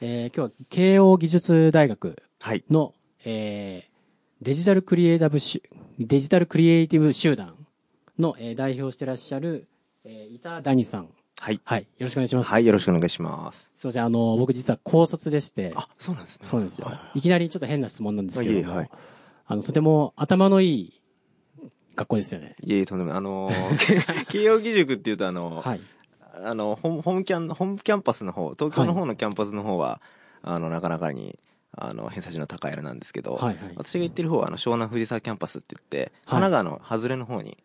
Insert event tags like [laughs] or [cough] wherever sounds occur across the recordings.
えー、今日は慶応義塾大学はい。の、えー、デジタルクリエイタブしデジタルクリエイティブ集団の、えー、代表してらっしゃる、えー、板谷さん。はい。はい。よろしくお願いします。はい、よろしく。お願いします。すいません、あの、僕実は高卒でして、あ、そうなんですね。そうなんですよはい。いきなりちょっと変な質問なんですけども、はいはいあの、とても頭のいい学校ですよね。いえいえ、とんでもない。あの [laughs] 慶応義塾っていうと、あの、はい。あの、ホームキャン、ホームキャンパスの方、東京の方のキャンパスの方は、あの、なかなかに、あの、偏差値の高いあれなんですけど、はいはい私が行ってる方は、あの、湘南藤沢キャンパスって言って、はい神奈川の外れの方に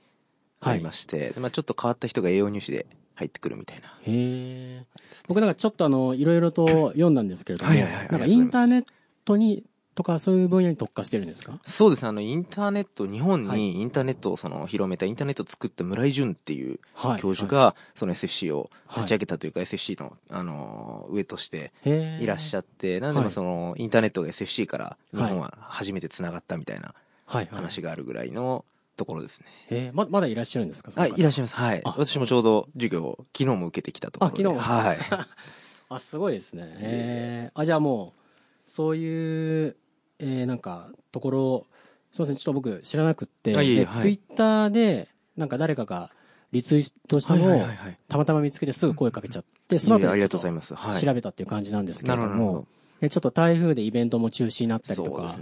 ありまして、でまあちょっと変わった人が AO入試で入ってくるみたいな。へえ。僕なんかちょっとあの、いろいろと読んだんですけれども、はいはいはいなんかインターネットに、とかそういう分野に特化してるんですか？そうですね、あの、インターネット、日本はいにインターネットをその広めた、インターネットを作った村井淳っていうはい。教授が、その SFC を立ち上げたというか、SFC の、あの、上としていらっしゃって、なんでもはいその、インターネットが SFC から日本は初めて繋がったみたいなはいはい。話があるぐらいのところですね。えーま、まだいらっしゃるんですかあ、いらっしゃゃいます。はい。あ私もちょうど授業を昨日も受けてきたところで。あ昨日も？はい。[laughs] あ、すごいですね。えー、あ、じゃあもう、そういう、えー、なんか、ところ、すいません、ちょっと僕知らなくって、はいツイッターで、なんか誰かがリツイートしたのを、たまたま見つけてすぐ声かけちゃって、その後。ちょっと調べたっていう感じなんですけれどもちょっと台風でイベントも中止になったりとか。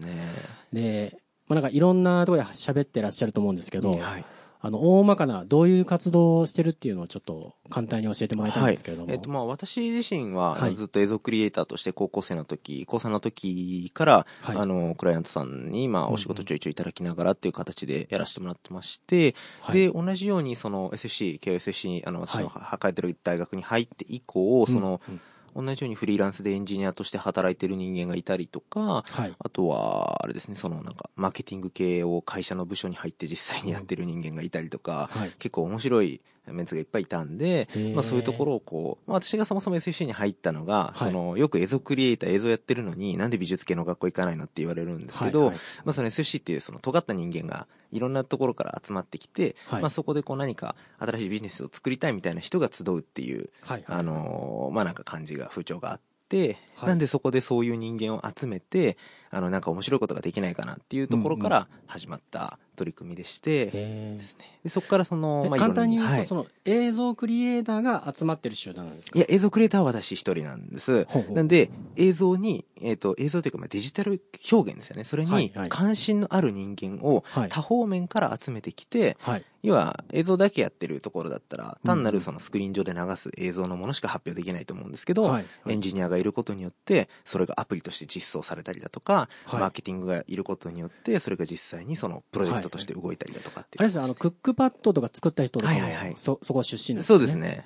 で、まあ、なんかいろんなところで喋ってらっしゃると思うんですけど、はい。あの、大まかな、どういう活動をしてるっていうのをちょっと簡単に教えてもらいたいんですけれども。はい。えっと、まあ、私自身は、はい。ずっと映像クリエイターとして高校生の時、高3の時から、はい。あの、クライアントさんに、まあ、お仕事ちょいちょいいただきながらっていう形でやらせてもらってまして、はい。で、同じように、その、SFC、KOSFC に、あの、私の抱えてる大学に入って以降、その、うん。うん同じようにフリーランスでエンジニアとして働いてる人間がいたりとか、はい。あとは、あれですね、そのなんか、マーケティング系を会社の部署に入って実際にやってる人間がいたりとか、はい。結構面白いメンツがいっぱいいたんでまあそういうところをこう、まあ私がそもそも SFC に入ったのが、はい。その、よく映像クリエイター映像やってるのに、なんで美術系の学校行かないのって言われるんですけど、はいはい。まあその SFC っていうその尖った人間がいろんなところから集まってきて、はい。まあそこでこう何か新しいビジネスを作りたいみたいな人が集うっていう、はい。あのーまあなんか感じが、風潮があって、はい。なんでそこでそういう人間を集めて、あの、なんか面白いことができないかなっていうところから始まった取り組みでして、へでそこからその、ーまあ、簡単に言うと、はい。その映像クリエイターが集まってる集団なんですか？いや、映像クリエイターは私一人なんです。ほうほう。なんで、映像に、えっ、と、映像というか、まあ、デジタル表現ですよね。それにはいはい。関心のある人間をはい。多方面から集めてきて、はい。要は映像だけやってるところだったら、単なうん。るそのスクリーン上で流す映像のものしか発表できないと思うんですけど、はい。エンジニアがいることによって、それがアプリとして実装されたりだとか、はい。マーケティングがいることによって、それが実際にそのプロジェクトとして動いたりだとかっていう。あれですよ、あの、クックパッドとか作った人とかも、はいはいはいそ、そこは出身なんですね。そうです。ね。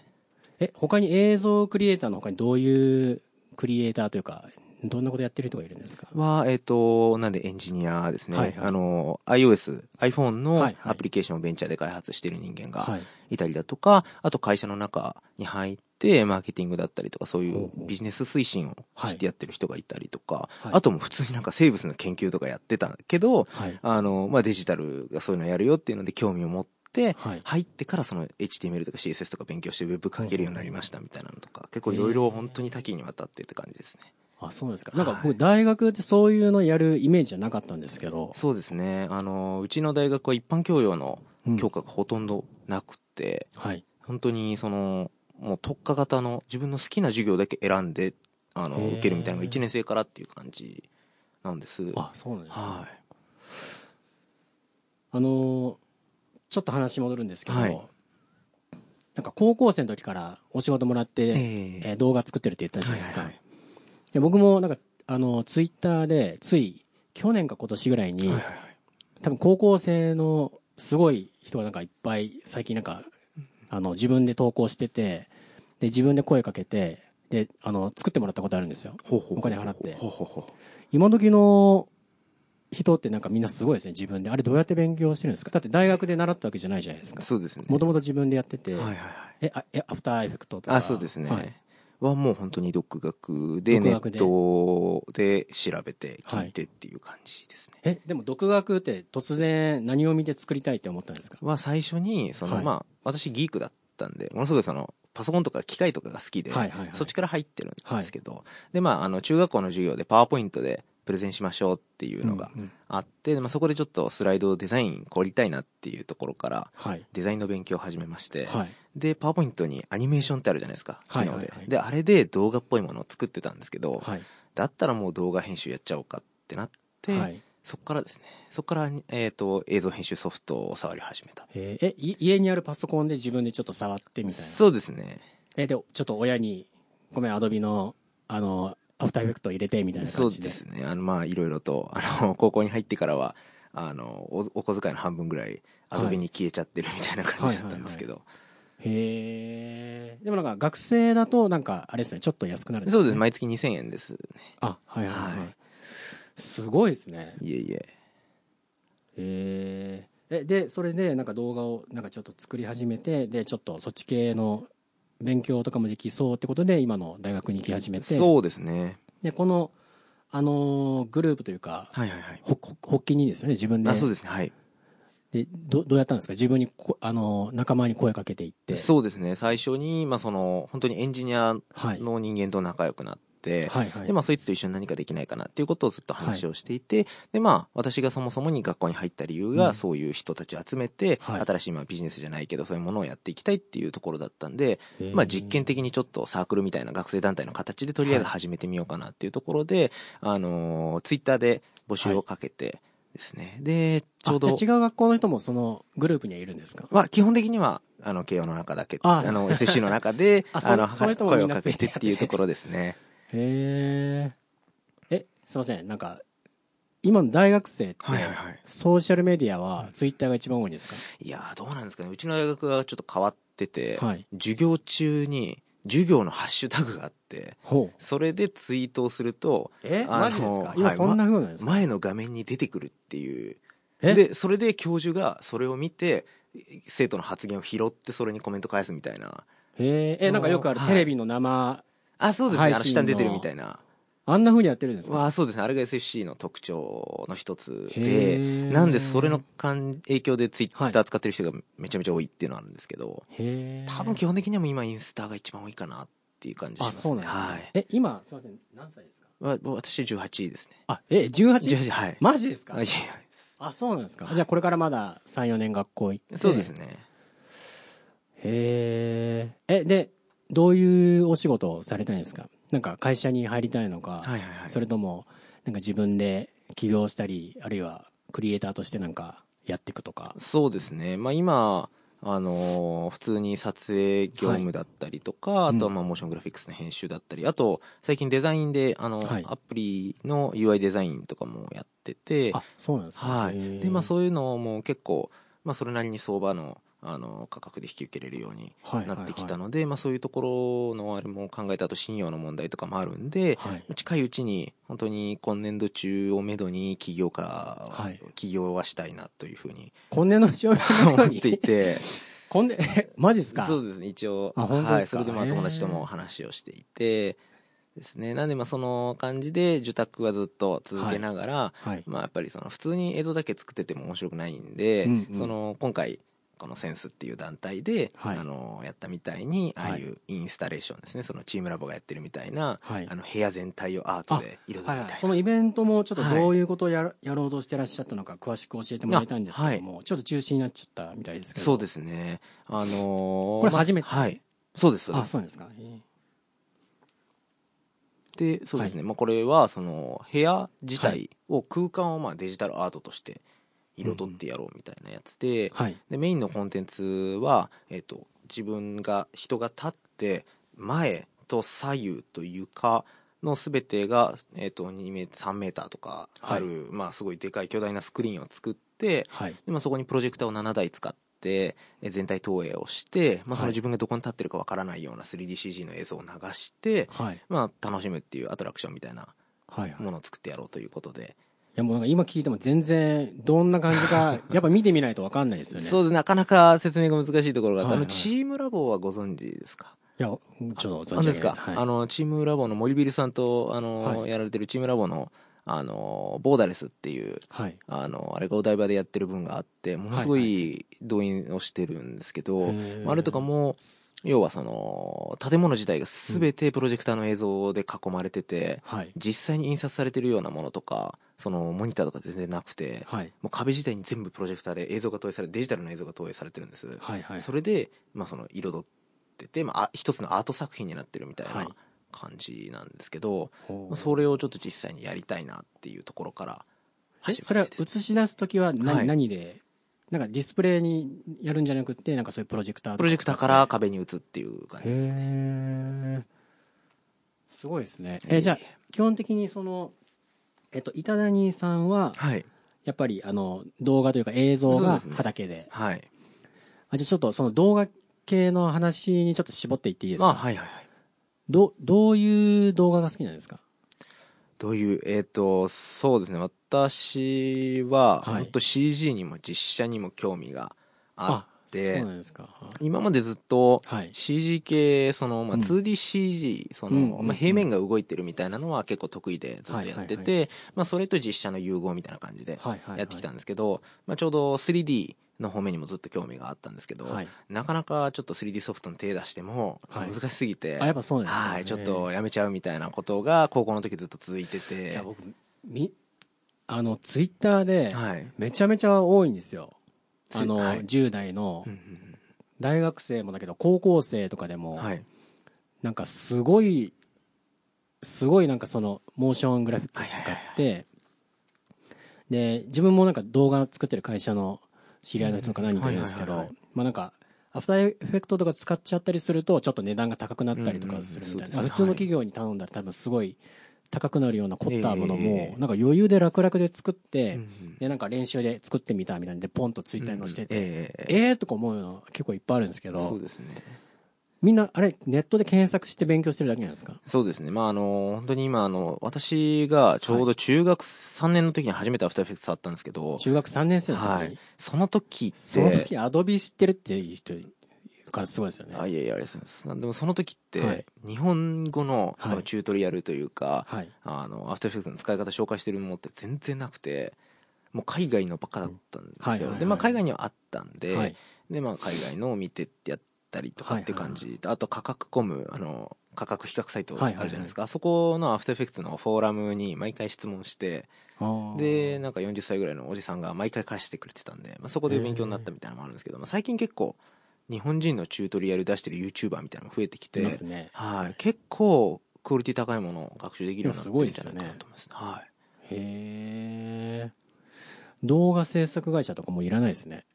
え、他に映像クリエイターの他にどういうクリエイターというか、どんなことやってる人がいるんですか？は、えっ、と、なんでエンジニアですね。はいはいあの、iOS、iPhone のはいはいアプリケーションをベンチャーで開発している人間がはい。いたりだとか、あと会社の中に入って、マーケティングだったりとか、そういうビジネス推進をしてやってる人がいたりとか、はいあともう普通になんか生物の研究とかやってたけど、はい。あの、まあ、デジタルがそういうのやるよっていうので興味を持って、はい。入ってからその HTML とか CSS とか勉強してウェブ書けるようになりましたみたいなのとか、結構いろいろ本当に多岐にわたってって感じですね。あ、そうですか。なんか僕、大学ってそういうのやるイメージじゃなかったんですけど。そうですね。あの、うちの大学は一般教養のうん教科がほとんどなくて、はい。本当にその、もう特化型の自分の好きな授業だけ選んで、あの、受けるみたいなのが1年生からっていう感じなんです。あ、そうなんですか。はい。あのーちょっと話戻るんですけど、はいなんか高校生の時からお仕事もらって、えええー動画作ってるって言ったじゃないですか。はいはいで僕もなんか、あの、ツイッターで、つい、去年か今年ぐらいに、はいはいはい多分高校生のすごい人がなんかいっぱい、最近なんか、あの、自分で投稿してて、で、自分で声かけて、で、あの、作ってもらったことあるんですよ。ほうほうお金払ってほうほうほう今時の人ってなんかみんなすごいですね、自分で。あれどうやって勉強してるんですか？だって大学で習ったわけじゃないじゃないですか。そうですね。もともと自分でやってて、はいはいはい。え、あえ、アフターエフェクトとか。あ、そうですね。はいはもう本当に独学で、ネットで調べて、聞いてっていう感じですね。え、でも独学って突然何を見て作りたいって思ったんですか？は最初に、その、はいまあ、私ギークだったんで、ものすごいその、パソコンとか機械とかが好きで、はいはいはいそっちから入ってるんですけど、で、まあ、あの、中学校の授業でパワーポイントでプレゼンしましょうっていうのがうんうんあって、まあ、そこでちょっとスライドデザイン凝りたいなっていうところから、はい。デザインの勉強を始めまして、はい。で、パワーポイントにアニメーションってあるじゃないですか、機能で。はいはいはいで、あれで動画っぽいものを作ってたんですけど、はい。だったらもう動画編集やっちゃおうかってなって、はい。そこからですね、そこから、えっ、と、映像編集ソフトを触り始めた。えーえ、い家にあるパソコンで自分でちょっと触ってみたいな？そうですね。え、で、ちょっと親に、ごめん、アドビの、あの、アフターエフェクト入れて、みたいなそう感じで。ですね。あの、まあ、いろいろと、あの、[laughs] 高校に入ってからは、あの、おお小遣いの半分ぐらい、アドビに消えちゃってるみたいな感じだったんですけど。へえ。でもなんか学生だと、なんか、あれですね、ちょっと安くなるんそうです。ね。毎月2000円ですね。あ、はいはいはい。はいすごいですね。いえいえ。へえ。え、で、それで、なんか動画を、なんかちょっと作り始めて、で、ちょっとそっち系の勉強とかもできそうってことで、今の大学に行き始めて。そうですね。で、この、あのーグループというか、はいはいはい。ほほ発起人ですよね、自分で。あ、そうですね。はい。でどどうやったんですか？自分にこ、あのー仲間に声かけていって。そうですね。最初に、まあ、その、本当にエンジニアはい。の人間と仲良くなって、はいはい。で、まあ、そいつと一緒に何かできないかなっていうことをずっと話をしていて、で、まあ、私がそもそもに学校に入った理由が、うん。そういう人たちを集めて、はい。新しいまあビジネスじゃないけど、そういうものをやっていきたいっていうところだったんで、へー。まあ、実験的にちょっとサークルみたいな学生団体の形でとりあえず始めてみようかなっていうところで、あのツイッターで募集をかけてですね。で、ちょうど違う学校の人もそのグループにはいるんですか？まあ、基本的には、あの、慶応の中だけ、ああの、SC の中で、[laughs] あその、声をかけてっていうところですね。へえ。え、すいません。なんか、今の大学生って、はいはいはいソーシャルメディアはツイッターが一番多いんですか？いやー、どうなんですかね。うちの大学がちょっと変わってて、はい授業中に、授業のハッシュタグがあって。それでツイートをすると、え、マジですか？はい今そんな風なんですか、前の画面に出てくるっていう。え？で、それで教授がそれを見て、生徒の発言を拾ってそれにコメント返すみたいな。へえ、え、なんかよくあるはいテレビの生、あ、そうですね。あの下に出てるみたいな。あんな風にやってるんですか？わあそうですね。あれが SFC の特徴の一つへで、ーなんでそれの関影響でツイッタはいー使ってる人がめちゃめちゃ多いっていうのはあるんですけど。多分基本的には今インスタが一番多いかなっていう感じしまあ、すね。そうなんですか、はい。え、今、すいません。何歳ですか？わ私18ですね。あ、え、18? 18、はい。マジですか？あそうなんですかじゃあこれからまだ3、4年学校行って。やそうですね。へえ。え、で、どういうお仕事をされたいんですか？なんか会社に入りたいのか、はいはいはい。それとも、なんか自分で起業したり、あるいはクリエイターとしてなんかやっていくとか。そうですね。まあ今、あのー普通に撮影業務だったりとか、はいあとはまあモーショングラフィックスの編集だったり、あと最近デザインで、あの、はいアプリの UI デザインとかもやってて、あ、そうなんですかはい。で、まあそういうのも結構、まあそれなりに相場の、あの、価格で引き受けれるようにはいなってきたのので、まあそういうところのあれも考えた後、信用の問題とかもあるんで、はい。近いうちに、本当に今年度中をめどに起業家、はい。起業はしたいなというふうに今年のうちを思っていて、[laughs] 今年、え、マジですか？そうですね、一応、あ本当はい、ですか？それでまあ友達とも話をしていて、ですね。なんでまあその感じで受託はずっと続けながら、はい。まあやっぱりその普通に映像だけ作ってても面白くないんで、うんうん。その今回このセンスっていう団体で、はい。あのやったみたいにはい。ああいうインスタレーションですね、そのチームラボがやってるみたいな、はい。あの部屋全体をアートで彩るみたいな、はいはい、そのイベントもちょっとどういうことをや,、やろうとしてらっしゃったのか詳しく教えてもらいたいんですけども、ちょっと中止になっちゃったみたいですけど。そうですね。あのーこれ初めて？まあはい。そうですそうあです。そうですか、えでそうですね、まあ、これはその部屋自体を空間をまあデジタルアートとして彩ってやろうみたいなやつで,、ーはい。でメインのコンテンツは、えっと自分が人が立って前と左右と床の全てが、えっと2メ3メーターとかある、まあ、すごいでかい巨大なスクリーンを作ってはい。で、まあ、そこにプロジェクターを7台使ってえ全体投影をして、まあ、そのはい自分がどこに立ってるかわからないような 3DCG の映像を流して、はい。まあ、楽しむっていうアトラクションみたいなはいはい。ものを作ってやろうということで、いやもうなんか今聞いても全然どんな感じか [laughs] やっぱ見てみないと分かんないですよね。そうですなかなか説明が難しいところがあって、はいはい。あのチームラボはご存知ですか？いやちょっと存何です。か、じ上げないです、はい、あのチームラボの森ビルさんとあの、はい。やられてるチームラボのあのボーダレスっていうはい。あのあれがお台場でやってる分があってものすごい動員をしてるんですけど、へー。あれとかも要はその、建物自体が全てプロジェクターの映像で囲まれてて、はい。実際に印刷されてるようなものとか、そのモニターとか全然なくて、はい。もう壁自体に全部プロジェクターで映像が投影されデジタルの映像が投影されてるんです。はい。はい。それで、まあ、その彩ってて、まああ、一つのアート作品になってるみたいはいな感じなんですけど、ほうまあそれをちょっと実際にやりたいなっていうところからえ始それはまってです映し出すときは何,、はい何で、なんかディスプレイにやるんじゃなくて、なんかそういうプロジェクタープロジェクターから壁に映っていう感じですね。すごいですね。えええ、じゃあ、基本的にその、えっと、板谷さんは、はい。やっぱり、あの、動画というか映像がそうですね畑で。はい。あ、じゃあちょっとその動画系の話にちょっと絞っていっていいですか、まあ、はいはいはい。ど、どういう動画が好きなんですか？どういう、えっ、と、そうですね。私は、はい本当 CG にも実写にも興味があって、そうなんですか。今までずっとはい。CG 系、その、まあ、うん 2DCG、その、うんうんうんまあ、平面が動いてるみたいなのは結構得意でずっとやってて、はいはいまあ、それと実写の融合みたいな感じではいはいはい。やってきたんですけど、まあ、ちょうど 3D の方面にもずっと興味があったんですけど、はい。なかなかちょっと 3D ソフトに手出してもはい難しすぎて、あ、やっぱそうなんですか、はい、ちょっとやめちゃうみたいなことが高校の時ずっと続いていてや、、僕、み、あの、ツイッターで、はい。めちゃめちゃ多いんですよ。つあの、はい10代の大学生もだけど、高校生とかでも。なんかすごい、すごいなんかその、モーショングラフィックス使はいって、で、自分もなんか動画作ってる会社の知り合いの人とか何人かいるんですけどまあなんか、アフターエフェクトとか使っちゃったりすると、ちょっと値段が高くなったりとかするみたいな。普通の企業に頼んだら多分すごい高くなるような凝ったものも、ええなんか余裕で楽々で作って、で、なんか練習で作ってみたみたいなんで、ポンとツイッターに載せて。て、ええ。えーとか思うの結構いっぱいあるんですけそどう、ですね。みんな、あれ、ネットで検索して勉強してるだけなんですか？そうですね。まあ、あの、本当に今、あの、私がちょうど中学3年の時に初めてアフターエフェクト触ったんですけど、中学3年生の時？に、はい。その時って、その時アドビ知ってるっていう人からすごいですよね。あ、いやいや、ありがとうございます。でもその時って、はい日本語のはいそのチュートリアルというか、はい。あの、アフターエフェクトの使い方紹介してるものって全然なくて、もう海外のばっかだったんですよ。で、まあ海外にはあったんで、はい。で、まあ海外のを見てやったりとかって感じで、あと価格コム、あの、価格比較サイトあるじゃないですか。あそこのアフターエフェクトのフォーラムに毎回質問して、で、なんか40歳ぐらいのおじさんが毎回返してくれてたんで、まあ、そこで勉強になったみたいなのもあるんですけど、まあ、最近結構、日本人のチュートリアル出してる YouTuber みたいなのも増えてきて、ね。はい。結構、クオリティ高いものを学習できるようになってるんじゃないかなと思います。はい。へえ。動画制作会社とかもいらないですね。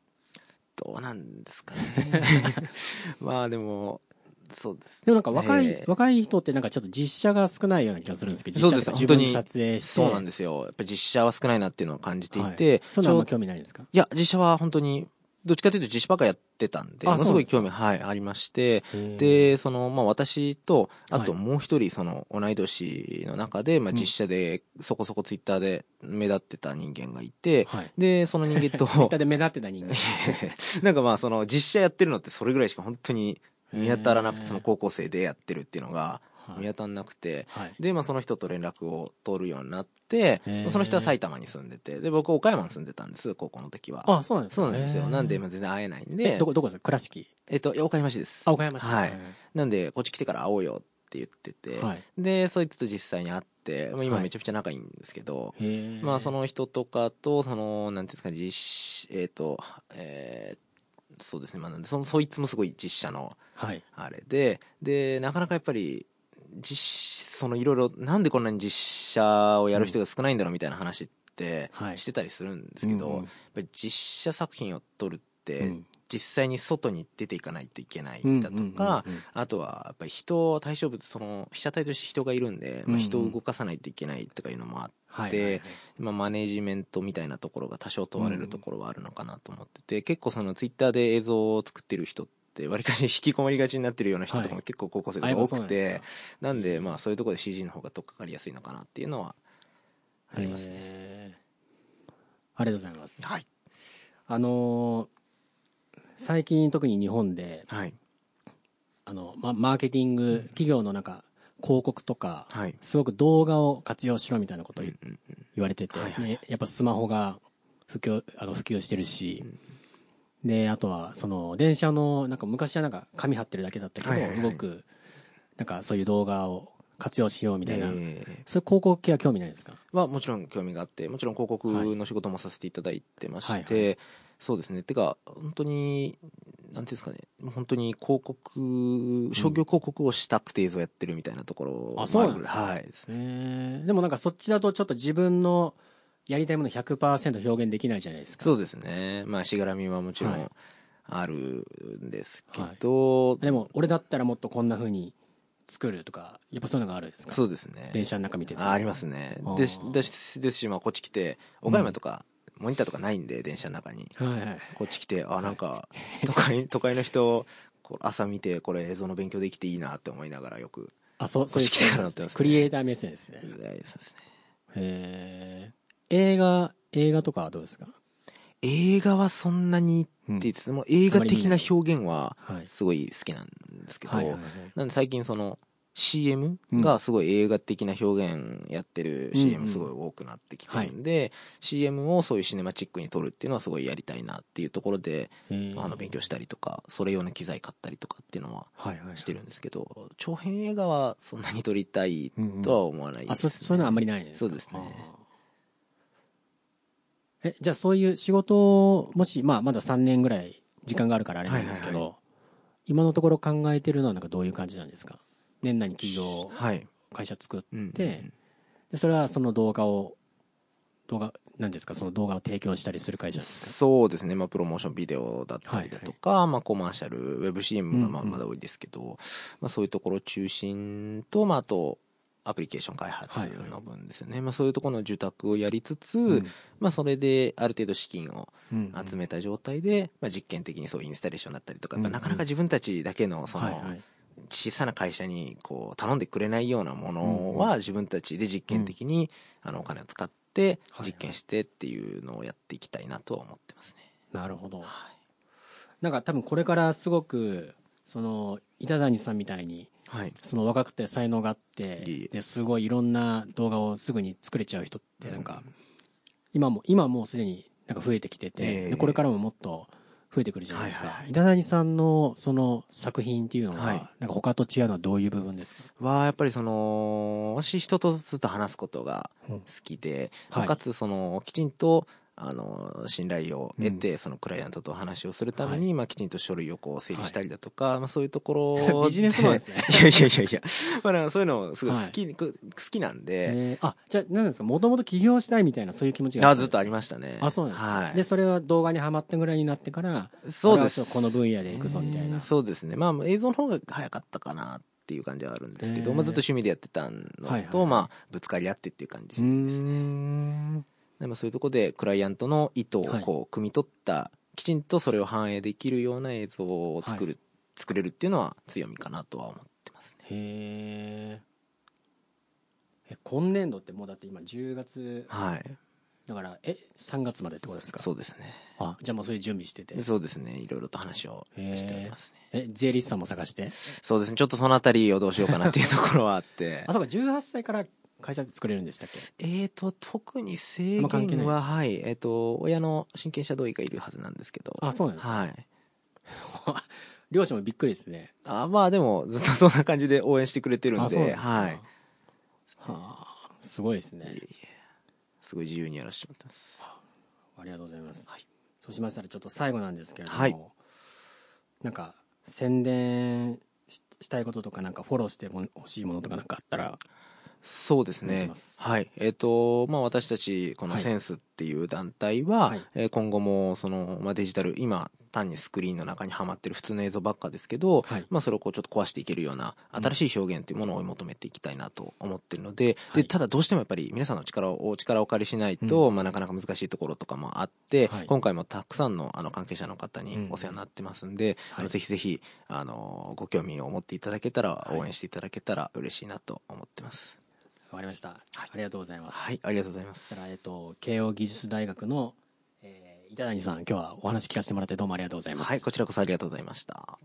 どうなんですかね。[laughs] まあでも、そうです。でもなんか若い、ええ若い人ってなんかちょっと実写が少ないような気がするんですけど、そうです本当に撮影して。そうなんですよ。やっぱり実写は少ないなっていうのを感じていはいて、そんなあんまちょう興味ないんですか？いや、実写は本当に、どっちかというと実写ばっかやってたんで、あものすごい興味、はい、ありまして、で、その、まあ、私と、あとはい。もう一人、その、同い年の中で、まあ、うん。実写で、そこそこツイッターで目立ってた人間がいて、はい。で、その人間と [laughs] ツイッター、で目立ってた人間。[laughs] なんかまあ、その、実写やってるのってそれぐらいしか本当に見当たらなくて、その高校生でやってるっていうのがはい見当たらなくて、はい。で、まあ、その人と連絡を取るようになってその人は埼玉に住んでて、で、僕岡山に住んでたんです、高校の時は。あ、そうなんですかそうなんですよ。なんで、まあ、全然会えないんえ、でど、こ、どこですか？倉敷？えっと、岡山市です。あ、岡山市。はいなんで、こっち来てから会おうよって言ってて、はい。で、そいつと実際に会って、まあ、今はいめちゃくちゃ仲いいんですけど、へえ。まあ、その人とかと、その、なんていうんですか、実写、えっ、と、えーそうですね、まあ、なんで、その、そいつもすごい実写の、はい。あれで、で、なかなかやっぱり、実、そのいろいろ、なんでこんなに実写をやる人が少ないんだろうみたいな話ってはい。してたりするんですけど、うんうん。やっぱり実写作品を撮るって、うん。実際に外に出ていかないといけないだとか、あとはやっぱり人、対象物、その被写体として人がいるんで、まあ、人を動かさないといけないとかいうのもあって、はいはいはい。まあ、マネジメントみたいなところが多少問われるところはあるのかなと思ってて、結構そのツイッターで映像を作ってる人って、わりかし引きこもりがちになってるような人とかはいも結構高校生とあやっぱか多くてか、なんでまあそういうところで CG の方が取っかかりやすいのかなっていうのはありますね。へーありがとうございます。はい。あのー最近特に日本で、はい。あの、ま、マーケティング、企業のなんか、広告とか、はい。すごく動画を活用しろみたいなことを言われてて、はいはいねやっぱスマホが普及、あの、普及してるし、で、あとは、その、電車の、なんか昔はなんか紙貼ってるだけだったけど、はいはいはい。動く、なんかそういう動画を活用しようみたいな、えーそういう広告系は興味ないですか？はもちろん興味があってもちろん広告の仕事もさせていただいてまして、はいはそうですね。てか本当になんていうんですかね。本当に広告商業広告をしたくて映像やってるみたいなところもあそうなんですか。はい。えー、でもなんかそっちだとちょっと自分のやりたいもの100%表現できないじゃないですか。そうですね。まあしがらみはもちろはい。んあるんですけど、でも、俺だったらもっとこんな風に作るとか、やっぱそういうのがあるんですか？そうですね。電車の中見てて。あありますね。ですですですし、まあ、こっち来て岡山とか、モニターとかないんで電車の中に。はいはい。こっち来てあなんか都会都会の人こう朝見てこれ映像の勉強できていいなって思いながらよくあ、そう、そういうね。クリエイター目線ですね。そうですね。へー映画、映画とかはどうですか？映画はそんなにって言っても映画的な表現ははい。すごい好きなんですけど。なんで最近その CM がすごい映画的な表現やってる CM すごい多くなってきてるんで、CM をそういうシネマチックに撮るっていうのはすごいやりたいなっていうところで、あの勉強したりとかそれ用の機材買ったりとかっていうのは。してるんですけど長編映画はそんなに撮りたいとは思わないであ、す、そ、そういうのはあんまりないですか？そうですねえ、じゃあそういう仕事を、もし、まあまだ3年ぐらい時間があるからあれなんですけど、はいはい今のところ考えてるのはなんかどういう感じなんですか？年内に企業、はい、会社作っうんて、で、それはその動画を、動画、何ですか？その動画を提供したりする会社なんですか？そうですね、まあ、プロモーションビデオだったりだとか、まあ、コマーシャル、ウェブ CM がまあうんうん。まだ多いですけど、まあ、そういうところ中心と、まあ、あと、アプリケーション開発の分ですよね。まあ、そういうところの受託をやりつつ、うんまあ、それである程度資金をうん集めた状態で、まあ、実験的にそういうインスタレーションだったりとか、やっぱうんなかなか自分たちだけの、その、はいはい。小さな会社にこう頼んでくれないようなものは自分たちで実験的にあのお金を使ってはい実験してっていうのをやっていきたいなとは思ってますね。なるほど。はいなんか多分これからすごく、その、板谷さんみたいに、はい。その若くて才能があってですごいいろんな動画をすぐに作れちゃう人ってなんか、今も今もうすでになんか増えてきてて、これからももっと増えてくるじゃないですか、はい谷さんのその作品っていうのは、はい。なんか他と違うのはどういう部分ですか？は、やっぱりその、私人とずっと話すことがうん。好きで、はい。かつその、きちんと、あの、信頼を得て、そのクライアントと話をするために、まあ、きちんと書類をこう整理したりだとか、まあ、そういうところ [laughs] ビジネスマンですね。いやいやいやいや、まあ、そういうのすごい好き、好きなんで、えーあじゃあ何ですか？もともと起業したいみたいなそういう気持ちがあずっとありりましたね。あそうなんですか、はい。でそれは動画にはまったぐらいになってからそうです。この分野で行くぞみたいな、えーそうですね。まあ、映像の方が早かったかなっていう感じはあるんですけど、えー。まあ、ずっと趣味でやってたのと、まあ、ぶつかり合ってっていう感じうーんでまあそういうところでクライアントの意図をはいこう汲み取った、きちんとそれを反映できるような映像を作る、作れるっていうのは強みかなとは思ってますね。へーえ今年度ってもうだって今10月はい。だからえ3月までってことですか？そうですね。あじゃあもうそういう準備しててそうですね。いろいろと話をしておりますね。え税理士さんも探して？そうですね。ちょっとそのあたりをどうしようかなっていうところはあって [laughs] あ。そうか18歳から会社作れるんでしたっけ？えーと、特に制限は、はい。えっ、と、親の親権者同意がいるはずなんですけど。あそうなんですか？はい。[laughs] 両親もびっくりですねあまあでも、ずっと [laughs] そんな感じで応援してくれてるんで、あそうなんではい。はあすごいですねすごい自由にやらせてもらってます。ありがとうございます、はいそうしましたらちょっと最後なんですけれども、はいなんか宣伝ししたいこととかなんかフォローしても欲しいものとかなんかあったらそうですね。はい。えっ、と、まあ、私たち、このはい。センスっていう団体は、はい。えー今後も、その、まあ、デジタル、今、単にスクリーンの中にはまってる普通の映像ばっかですけど、はい。まあ、それをこう、ちょっと壊していけるような、新しい表現っていうものを追い求めていきたいなと思ってるので、はい。で、ただどうしてもやっぱり皆さんの力を、お力をお借りしないと、まあ、なかなか難しいところとかもあって、はい。今回もたくさんの、あの、関係者の方にお世話になってますんで、あのはいぜひぜひ、あの、ご興味を持っていただけたら、はい。応援していただけたら嬉しいなと思ってます。わかりました、ありがとうございます。はい、ありがとうございます。えっと、慶応義塾大学の、えー、板谷さん今日はお話聞かせてもらってどうもありがとうございます、はい、こちらこそありがとうございました。